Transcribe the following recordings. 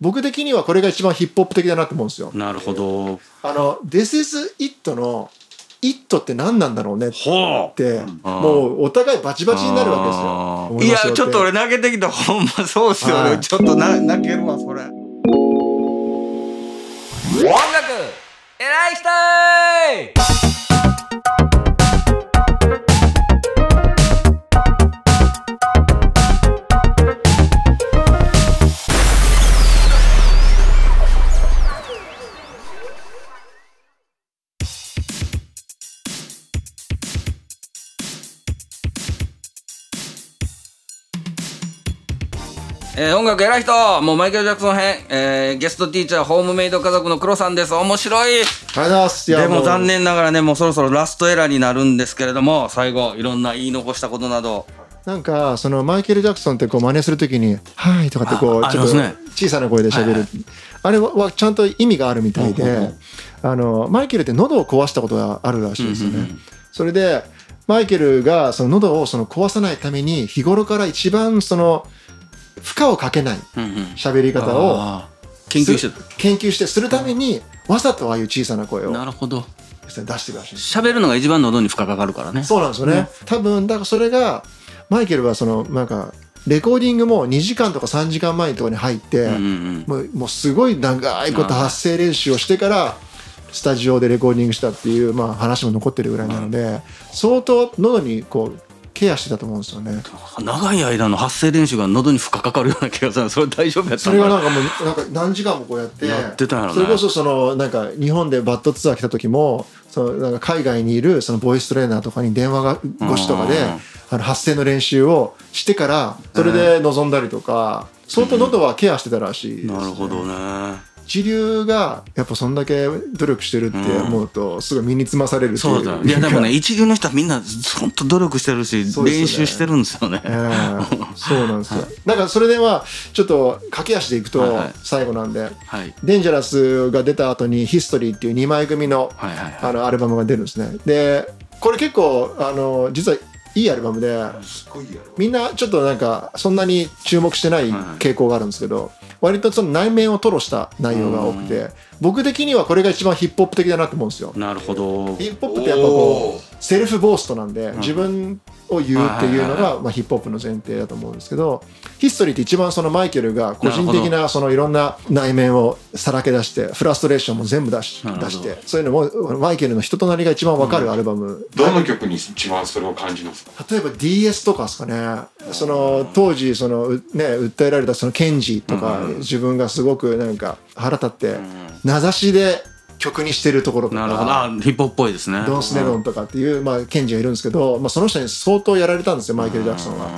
僕的にはこれが一番ヒップホップ的だなと思うんですよ。なるほど。あの、This is It の It って何なんだろうねっほう。て、もうお互いバチバチになるわけですよいや、ちょっと俺投げてきた。ほんまそうっすよね。はいちょっとな泣けるわ、それ。音楽偉い人えー音楽偉い人もうマイケル・ジャクソン編、えーゲストティーチャーホームメイド家族の黒さんです。面白い。ありがとうございます。でも残う。念ながらねもうそろそろラストエラーになるんですけれども最後いろんな言い残したことなど。なんか、そのマイケル・ジャクソンってこう真似するときに、はいとかってこう、あちょっと小さな声で喋る。あれはちゃんと意味があるみたいで、あの、マイケルって喉を壊したことがあるらしいですよね。それで、マイケルがその喉をその壊さないために日頃から一番その負荷をかけない喋り方を研究してす研究してするためにわざとああいう小さな声をたなるほど。出してるらしい。喋るのが一番喉に負荷かかるからね。そうなんですよね。多分、だからそれが、マイケルはその、なんか、レコーディングも2時間とか3時間前とかに入って、うんうんもうもうすごい長いこと発声練習をしてから、スタジオでレコーディングしたっていう、まあ、話も残ってるぐらいなので、相当喉にこう、ケアしてたと思うんですよね。長い間の発声練習が喉に負荷かかるような気がする。それ大丈夫やったそれがなんかもうなんか何時間もこうやってやってたんやろねそれこそそのなんか日本でバットツアー来た時もそのなんか海外にいるそのボイストレーナーとかに電話が越しとかでうん。あの発声の練習をしてからそれで臨んだりとか相当喉はケアしてたらしいですね。なるほどね一流がやっぱそんだけ努力してるって思うとすごい身につまされるっていそうだ。いやでもね一流の人はみんな本当努力してるし、ね。練習してるんですよね。ええ そうなんですよ。だからそれではちょっと駆け足でいくとはいはい。最後なんで、はい。デンジャラスが出た後にヒストリーっていう2枚組のはいはいはい。あのアルバムが出るんですね。で、これ結構あの実はいいアルバムで、みんなちょっとなんかそんなに注目してない。傾向があるんですけど、割とその内面を吐露した内容が多くて、僕的にはこれが一番ヒップホップ的だなと思うんですよ。なるほど。ヒップホップってやっぱこうセルフボーストなんで自分を言うっていうのがまあヒップホップの前提だと思うんですけどヒストリーって一番そのマイケルが個人的なそのいろんな内面をさらけ出してフラストレーションも全部出し出してそういうのもマイケルの人となりが一番わかるアルバム。どの曲に一番それを感じます？か例えば DS とかですかね。その当時そのうね訴えられたそのケンジとか自分がすごくなんか腹立って名指しで曲にしてるところとかなるほど。あヒップホップっぽいですね。ドン・スネロンとかっていう、まあ、検事がいるんですけど、まあ、その人に相当やられたんですよ、マイケル・ジャクソンは。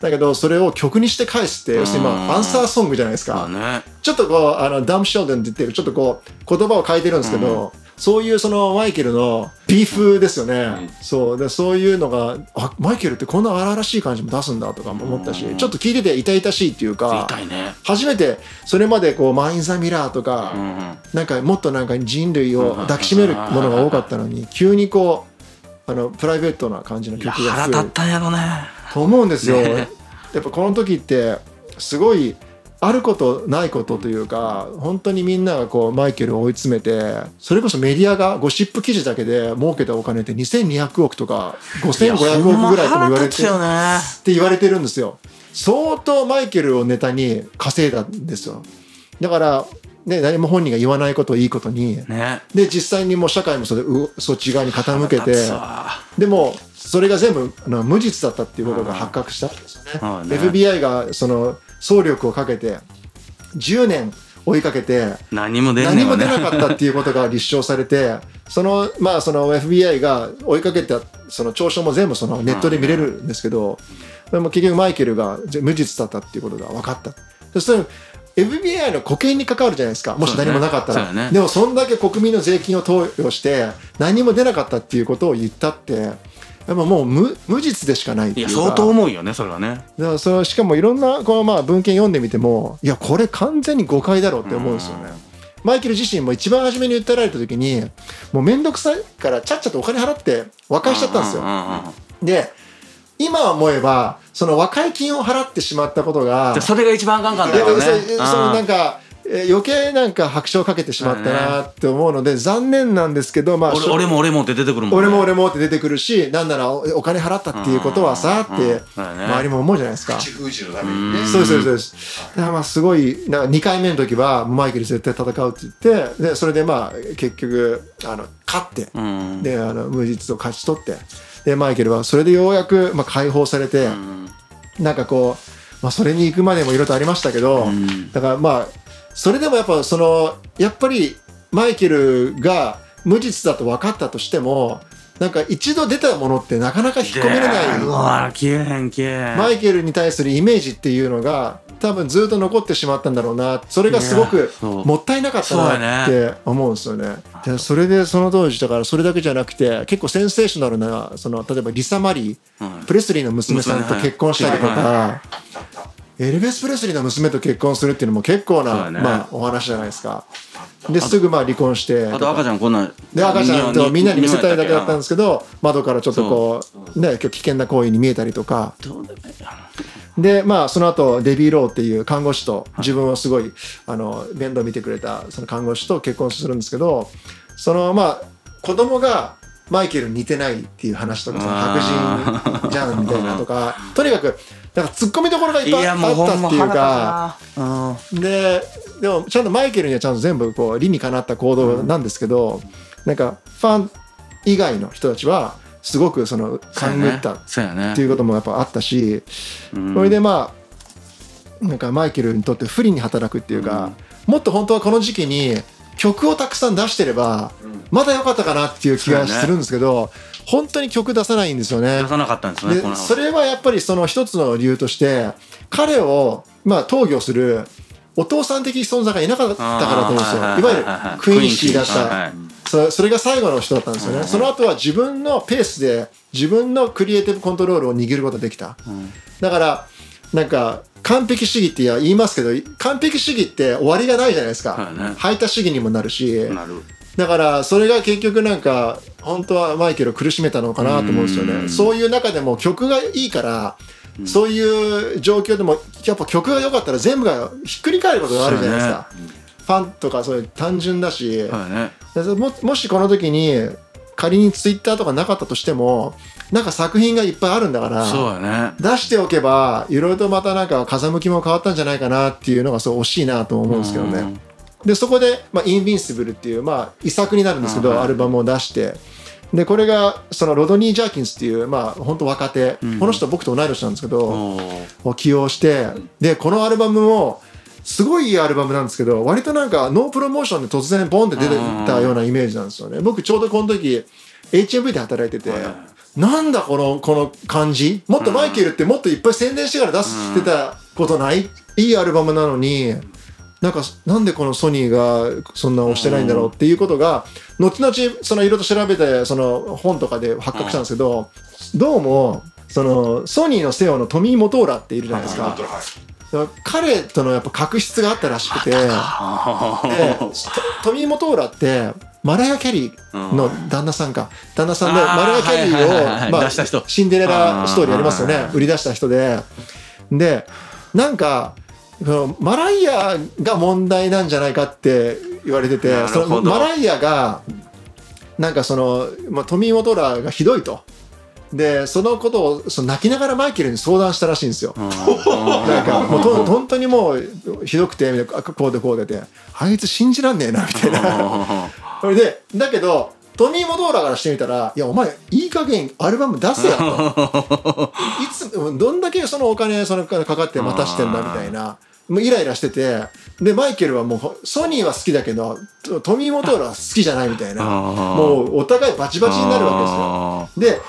だけど、それを曲にして返すって、要するに、まあ、アンサーソングじゃないですか。まあね。ちょっとこう、あの、ダム・シェルドンって言ってる、ちょっとこう、言葉を変えてるんですけど、そういうそのマイケルのビーフですよね。そう。で、そういうのが、あ、マイケルってこんな荒々しい感じも出すんだとかも思ったし、ちょっと聞いてて痛々しいっていうか、ね。初めてそれまでこうマイン・ザ・ミラーとか、うんなんかもっとなんか人類を抱きしめるものが多かったのに急にこうあのプライベートな感じの曲が腹立ったんやろね。と思うんですよ。ね。やっぱこの時ってすごいあることないことというか本当にみんながこうマイケルを追い詰めてそれこそメディアがゴシップ記事だけで儲けたお金って2200億とか5500億ぐらいとも言われてね。って言われてるんですよ。相当マイケルをネタに稼いだんですよ。だから、ね、何も本人が言わないことをいいことに。ね。で実際にもう社会もそれうそっち側に傾けてでもそれが全部無実だったっていうことが発覚したんですよね。うん。ね。FBI がその総力をかけて10年追いかけて何も出んねなかったっていうことが立証されて、その、まあ、その FBI が追いかけた、その調書も全部そのネットで見れるんですけど、でも結局マイケルが無実だったっていうことが分かった。そして FBI の保険に関わるじゃないですか。もし何もなかったら。そうだねでもそんだけ国民の税金を投与して何も出なかったっていうことを言ったって、やっぱもう無無実でしかないっていうか。いや相当重いよねそれはねだからそれしかもいろんなこのまあ文献読んでみてもいやこれ完全に誤解だろうって思うんですよね。マイケル自身も一番初めに訴えられた時にもう面倒くさいからちゃっちゃとお金払って和解しちゃったんですよで今思えばその和解金を払ってしまったことがでそれが一番あかんかったよねそそのなんかええー余計なんか拍車をかけてしまったなって思うので残念なんですけどまあ俺俺も俺もって出てくるもんね。俺も俺もって出てくるしなんならおお金払ったっていうことはさうんって周りも思うじゃないですか。口封じのためにね。そうですそうですそうです。だからまあすごいなんか2回目の時はマイケル絶対戦うって言ってでそれでまあ結局あの勝って、うん。であの無実を勝ち取ってでマイケルはそれでようやく、まあ、解放されて、なんかこう、まあ、それに行くまでもいろいろとありましたけど、だからまあそれでもやっぱそのやっぱりマイケルが無実だと分かったとしてもなんか一度出たものってなかなか引っ込めれない。うわ消えへん消えへん。マイケルに対するイメージっていうのが多分ずっと残ってしまったんだろうな。それがすごくもったいなかったなって思うんですよね。でそれでその当時だからそれだけじゃなくて結構センセーショナルなその例えばリサ・マリー、プレスリーの娘さんと結婚したりとか、エルビス・プレスリーの娘と結婚するっていうのも結構な、ね。まあ、お話じゃないですか。ですぐまあ離婚して。あと赤ちゃんこんなんで赤ちゃんとみんなに見せたいだけだったんんですけど窓からちょっとこうね危険な行為に見えたりとか。でまあその後デビー・ロウっていう看護師と自分をすごいあの面倒見てくれたその看護師と結婚するんですけどそのまあ子供がマイケルに似てないっていう話とか白人じゃんみたいなとかとにかくなんか突っ込みどころがいっぱいあったっていうか。ででもちゃんとマイケルにはちゃんと全部こう理にかなった行動なんですけど、なんかファン以外の人たちはすごくその勘ぐったっていうこともやっぱあったし、それでまあなんかマイケルにとって不利に働くっていうか、もっと本当はこの時期に曲をたくさん出してればまだ良かったかなっていう気がするんですけど、本当に曲出さないんですよね出。さなかったんですねでそれはやっぱりその一つの理由として彼をまあ投御するお父さん的存在がいなかったからと思うんですよ。いわゆるクイーンシーだっはいはたい。そそれが最後の人だったんですよね。その後は自分のペースで自分のクリエイティブコントロールを握ることができた。だからなんか完璧主義って言いますけど完璧主義って終わりがないじゃないですかはいね。排他主義にもなるし。だからそれが結局なんか本当はマイケルを苦しめたのかなと思うんですよね。そういう中でも曲がいいから、そういう状況でもやっぱ曲が良かったら全部がひっくり返ることがあるじゃないですか。ファンとかそういう単純だし、はいね。でももしこの時に仮にツイッターとかなかったとしてもなんか作品がいっぱいあるんだからね。出しておけばいろいろとまたなんか風向きも変わったんじゃないかなっていうのがそう惜しいなと思うんですけどね。うんでそこで、まあ、インビンシブルっていう、まあ、遺作になるんですけど、アルバムを出して。でこれがそのロドニー・ジャーキンスっていう、まあ、本当若手、この人僕と同い年なんですけど、を起用してでこのアルバムもすごいいいアルバムなんですけど割となんかノープロモーションで突然ボンって出てたようなイメージなんですよね。僕ちょうどこの時 HMV で働いてて、なんだこのこの感じ？もっとマイケルってもっといっぱい宣伝してから出してたことない、いいアルバムなのになんかなんでこのソニーがそんな押してないんだろうっていうことが後々そのいろいろと調べてその本とかで発覚したんですけどどうもそのソニーのセオのトミー・モトーラっているじゃないですか。彼とのやっぱ確執があったらしくてでトトミー・モトーラってマライア・キャリーの旦那さんか。旦那さんでマライア・キャリーをまあシンデレラストーリーありますよね。売り出した人で。でなんかマライアが問題なんじゃないかって言われててそのマライアがなんかその、まあ、トミー・モトーラがひどいと。でそのことをその泣きながらマイケルに相談したらしいんですよ。なんかもうと本当にもうひどくてこうでこうでであいつ信じらんねえなみたいな。それでだけどトミー・モトーラからしてみたら「いやお前いい加減アルバム出せや」と「いつどんだけそのお金そのかかって待たしてんだ」みたいな。もうイライラしててでマイケルはもうソニーは好きだけどトトミー・モトーラは好きじゃないみたいなもうお互いバチバチになるわけですよ。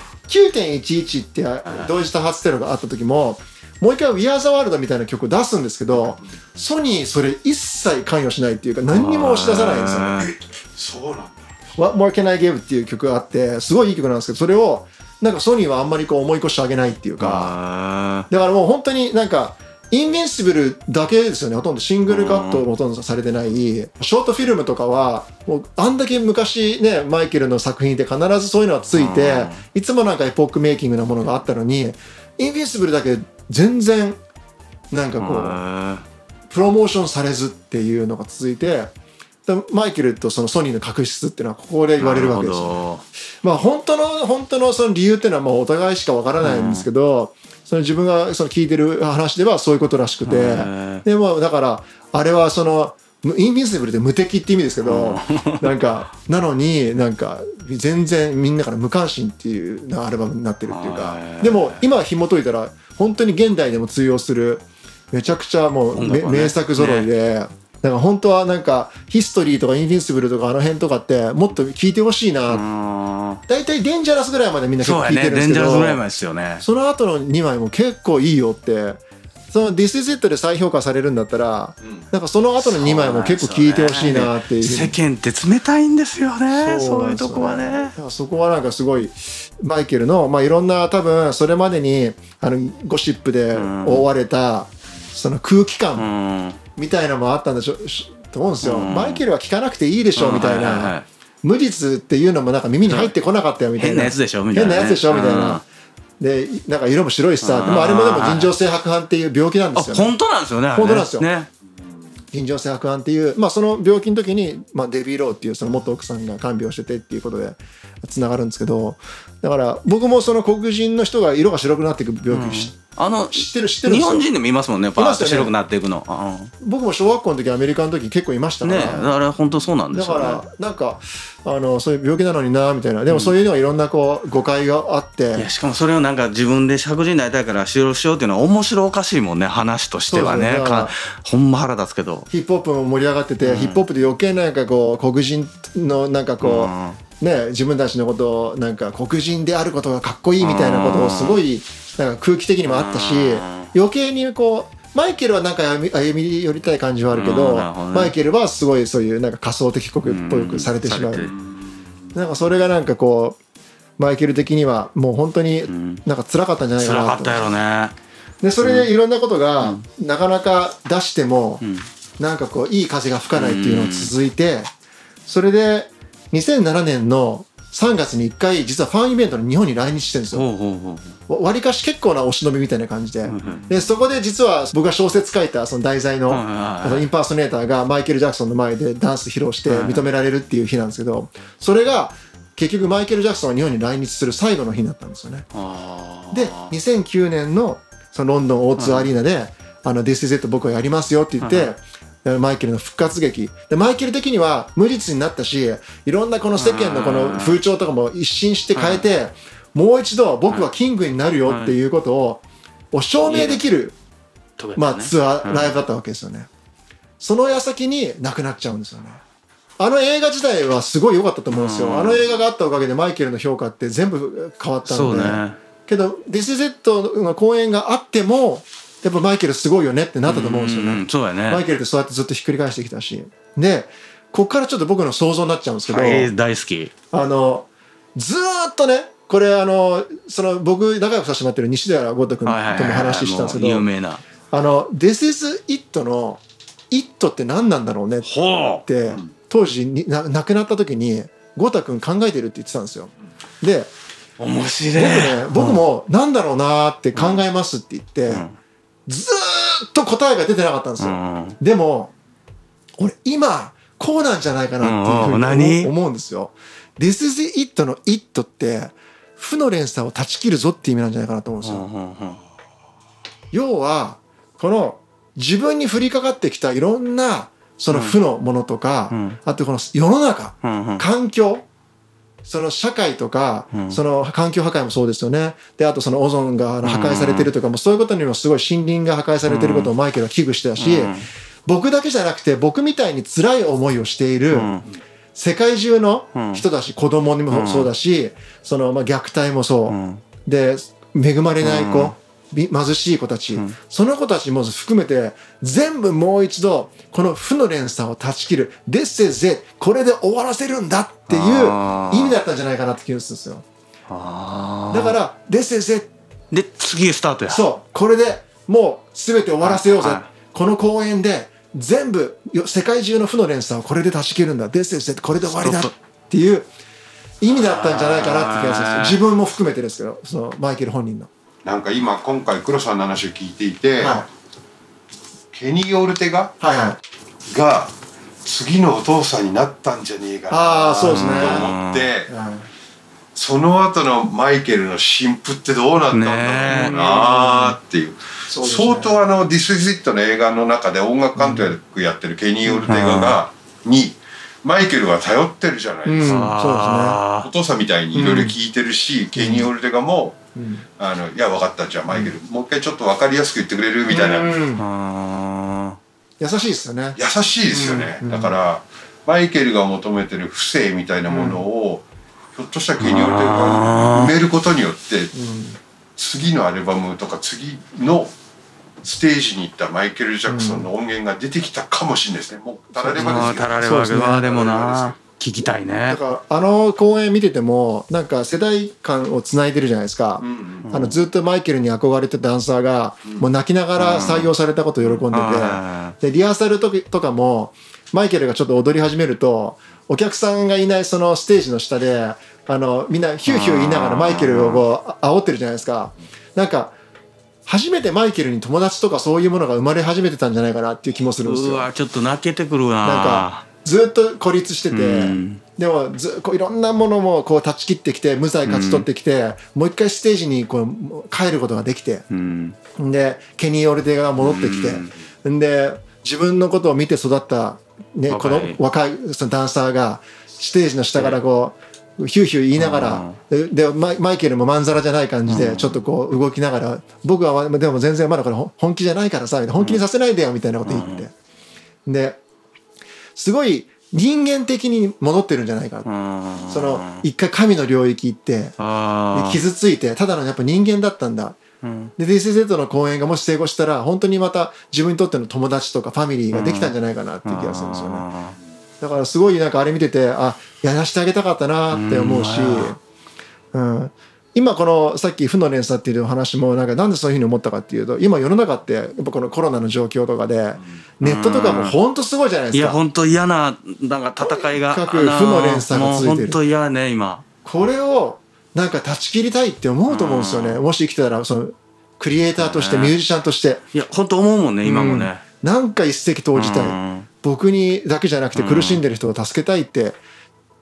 で9.11って同時多発テロがあった時ももう一回「We Are the World」みたいな曲を出すんですけどソニーそれ一切関与しないっていうか何にも押し出さないんですよね。そうなんだ What More Can I Give っていう曲があってすごいいい曲なんですけどそれをなんかソニーはあんまりこう思い越してあげないっていうかだからもう本当になんかインビンシブルだけですよね。ほとんどシングルカットもほとんどされてない。ショートフィルムとかはもうあんだけ昔ねマイケルの作品で必ずそういうのがついていつもなんかエポックメイキングなものがあったのにインビンシブルだけ全然なんかこうプロモーションされずっていうのが続いてでマイケルとそのソニーの確執っていうのはここで言われるわけですよ。よまあ本当の本当のその理由っていうのはもうお互いしかわからないんですけど、その自分がその聞いてる話ではそういうことらしくて。ー。でもだからあれはそのむインビンシブルって無敵って意味ですけどなんかなのになんか全然みんなから無関心っていうアルバムになってるっていうか。でも今紐解いたら本当に現代でも通用するめちゃくちゃもうね。名作揃いで。だから本当はなんかヒストリーとかインビンシブルとかあの辺とかってもっと聞いてほしいな。うん。大体デンジャラスぐらいまでみんな結構聞いてるんですけど。デンジャラスぐらいまでですよね。その後の2枚も結構いいよって。その This is It で再評価されるんだったら、なんかその後の2枚も結構聞いてほしいなっていう。ふう世に間って冷たいんですよね。そうないうとこはね。そこはなんかすごいマイケルの、まあ、いろんな多分それまでにあのゴシップで覆われたその空気う感んみたいなのもあったんでしょしと思うんですよ、うん。マイケルは聞かなくていいでしょみたいな、無実っていうのもなんか耳に入ってこなかったよみたいな。変なやつでしょみたいなね。変なやつでしょみたいな、でなんか色も白いしさ、でもあれもでも尋常性白斑っていう病気なんであすよね。本当なんですよね本当なんですよ。ね。尋常性白斑っていう、まあ、その病気の時に、まあ、デビー・ローっていうその元奥さんが看病しててっていうことでつながるんですけど。だから僕もその黒人の人が色が白くなっていく病気し、あの知ってる知ってる日本人でもいますもんねパーッと白くなっていくの。あ僕も小学校の時アメリカの時結構いましたから、あれ本当そうなんでだかすよ。ねらなんかあのそういう病気なのになみたいな。でもそういうのはいろんなこう誤解があって、いやしかもそれをなんか自分で白人になりたいから使用しようっていうのは面白おかしいもんね話としてはね。ねかほんま腹立つけど。ヒップホップも盛り上がってて、ヒップホップで余計なんかこう黒人のなんかこう、ね、自分たちのことをなんか黒人であることがかっこいいみたいなことをすごいなんか空気的にもあったし余計にこうマイケルはなんか歩み寄りたい感じはあるけうどね。マイケルはすごいそういうなんか仮想的国っぽくされてしまう。なんかそれがなんかこうマイケル的にはもう本当になんか辛かったんじゃないかなと辛かったやろね。でそれでいろんなことがなかなか出しても、なんかこういい風が吹かないっていうのが続いて、それで2007年の3月に1回実はファンイベントの日本に来日してるんですよ。わりかし結構なお忍びみたいな感じで,、でそこで実は僕が小説書いたその題材の,、インパーソネーターがマイケル・ジャクソンの前でダンス披露して認められるっていう日なんですけどそれが結局マイケル・ジャクソンが日本に来日する最後の日になったんですよね。で2009年のそのロンドン O2 アリーナで「あの This is it 僕はやりますよ」って言って、マイケルの復活劇。でマイケル的には無実になったしいろんなこの世間のこの風潮とかも一新して変えて、もう一度僕はキングになるよっていうことをを証明できる、まあ、ツアーライブだったわけですよね、その矢先に亡くなっちゃうんですよね。あの映画自体はすごい良かったと思うんですよ、あの映画があったおかげでマイケルの評価って全部変わったそうので、ね。けど「This is It」の公演があってもやっぱマイケルすごいよねってなったと思うんですよね、うんそうやね。マイケルってそうやってずっとひっくり返してきたし。でこっからちょっと僕の想像になっちゃうんですけど、はい大好き。あのずーっとねこれあのその僕仲良くさせてもらってる西寺豪太君とも話したんですけもう有ど名な。あの「This is It」の「It」って何なんだろうねって当時にな亡くなった時に豪太君考えてるって言ってたんですよ。で面白い。僕ね僕もなんだろうなーって考えますって言って、ずーっと答えが出てなかったんですよ、うんでも俺今こうなんじゃないかなっていうふうに思思うんですよ。This is it の it って負の連鎖を断ち切るぞっていう意味なんじゃないかなと思うんですよ。要はこの自分に降りかかってきたいろんなその負のものとか、ん。あとこの世の中、うんうん。環境その社会とか、その環境破壊もそうですよね。であとそのオゾンが破壊されてるとかもそういうことにもすごい森林が破壊されてることをマイケルは危惧してたし、僕だけじゃなくて僕みたいに辛い思いをしている、世界中の人だし、子供にもそうだし、そのまあ虐待もそう、で恵まれない子、び貧しい子たち、その子たちも含めて全部もう一度この負の連鎖を断ち切る「This is it これで終わらせるんだ」っていう意味だったんじゃないかなって気がするんですよ。あだから「This is it ーで次スタートや。そう。これでもう全て終わらせようぜ、はい。はいこの公演で全部よ世界中の負の連鎖をこれで断ち切るんだ。This is it これで終わりだっていう意味だったんじゃないかなって気がするんですよ。自分も含めてですけどそのマイケル本人の。なんか今今回黒さんの話を聞いていて、はケニー・オルテガはいはい。が次のお父さんになったんじゃねえかなあーそうですね。と思ってうん。その後のマイケルの新婦ってどうなったんだろうなーっていう。ね。相当あの「ディス・イズ・イット」の映画の中で音楽監督やってるケニー・オルテガがにマイケルは頼ってるじゃないうん、ですそうか、ですね。お父さんみたいにいろいろ聞いてるし、ケニー・オルテガもうん「あのいや分かったじゃあマイケル、もう一回ちょっと分かりやすく言ってくれる?」みたいな、うん。あ。優しいですよね。優しいですよね、だからマイケルが求めてる不正みたいなものを、ひょっとしたらケニー・オルテガが埋めることによって、次のアルバムとか次のステージに行ったマイケル・ジャクソンの音源が出てきたかもしれないですねもうたられーばですたられそうですねばまあでもな聞きたいね。だからあの公演見ててもなんか世代間をつないでるじゃないですか、うんうん。あのずっとマイケルに憧れてたダンサーが、もう泣きながら採用されたことを喜んであて、でリハーサルとかもマイケルがちょっと踊り始めるとお客さんがいないそのステージの下であのみんなヒューヒュー言いながらマイケルをこうあ煽ってるじゃないですか。なんか初めてマイケルに友達とかそういうものが生まれ始めてたんじゃないかなっていう気もするんですうよ。わちょっと泣けてくるななんかずっと孤立してて、うん。でもずこういろんなものもこう断ち切ってきて無罪勝ち取ってきて、もう一回ステージにこう帰ることができて、うん。でケニー・オルテガが戻ってきて、ん、で自分のことを見て育った、ね、この若いそのダンサーがステージの下からこうヒューヒュー言いながらででマイマイケルもまんざらじゃない感じでちょっとこう動きながら僕はまでも全然まだこれ本本気じゃないからさ本気にさせないでよみたいなこと言って。ですごい人間的に戻ってるんじゃないかその一回神の領域行って傷ついてただのやっぱ人間だったんだ。うん。で It の公演がもし成功したら本当にまた自分にとっての友達とかファミリーができたんじゃないかなっていう気がするんですよね。あだからすごいなんかあれ見ててあやらしてあげたかったなって思うし、うん、今このさっき負の連鎖っていう話もなんかなんでそういうふうに思ったかっていうと今世の中ってやっぱこのコロナの状況とかでネットとかも本当すごいじゃないですか。や本当嫌ななんか戦いがとにかく負の連鎖がついてる。本当嫌ね今。これをなんか断ち切りたいって思うと思うんですよね。もし生きてたらそのクリエイターとしてミュージシャンとして。いや本当思うもんね今もね。なんか一石投じたい、うん。僕にだけじゃなくて苦しんでる人を助けたいって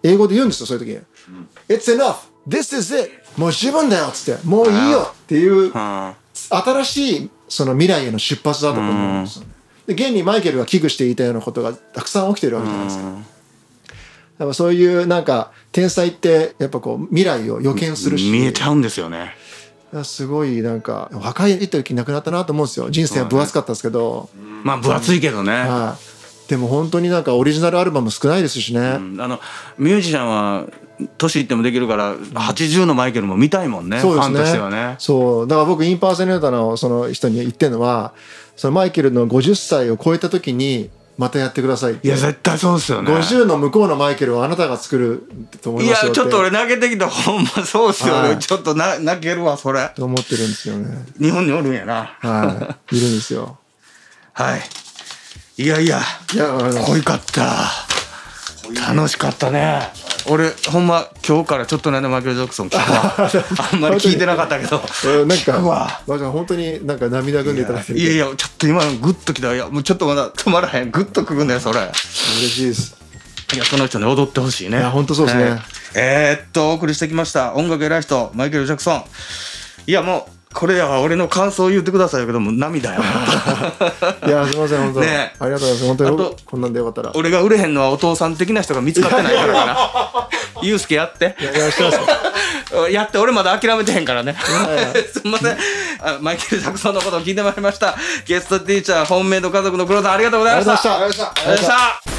英語で言うんですよそういう時。に「It's enough! This is it! もう十分だよ!」っつって「もういいよ!」っていううん。新しいその未来への出発だと思うんですよね。で現にマイケルが危惧していたようなことがたくさん起きてるわけじゃないですか。だからそういうなんか天才ってやっぱこう未来を予見するし。見えちゃうんですよね。すごいなんか若い時亡くなったなと思うんですよ。人生は分厚かったですけど、まあ分厚いけどね。はいでも本当になんかオリジナルアルバム少ないですしね、うん。あのミュージシャンは年いってもできるから80のマイケルも見たいもんねそうですね。ファンとしてはね。そう。だから僕インパーセネーターのその人に言ってるのはそのマイケルの50歳を超えた時にまたやってくださいいや絶対そうですよね。50の向こうのマイケルをあなたが作ると思いいますよやちょっと俺泣けてきたほんまそうっすよはい。ねちょっとな泣けるわそれ。と思ってるんですよね。日本におるんやな。はい。いるんですよ。はいいやいやいや濃いかった。楽しかったね。俺ほんま今日からちょっとねマイケル・ジャクソン聞くわあんまり聞いてなかったけど。えーなんか聞くわ。だから本当になんか涙ぐんでいただいて。いやいやちょっと今のグッときた。いやもうちょっとまだ止まらへん。グッとくるんだよそれ。嬉しいです。いやその人ね踊ってほしいね。いやほんとそうですね。はいえーっとお送りしてきました。音楽偉い人マイケル・ジャクソン。いやもうこれは俺の感想を言ってくださいよけども涙よ。いやすみません本当、ねありがとうございます。本当にこんなんでよかったら。俺が売れへんのはお父さん的な人が見つかってないからかな。ユうスケやって。いやいやしてますよ。やって俺まだ諦めてへんからね。すみません。あマイケル・ジャクソンのことを聞いてまいりました。ゲストティーチャーホームメイド家族の黒田ありがとうございました。ありがとうございました。ありがとうございました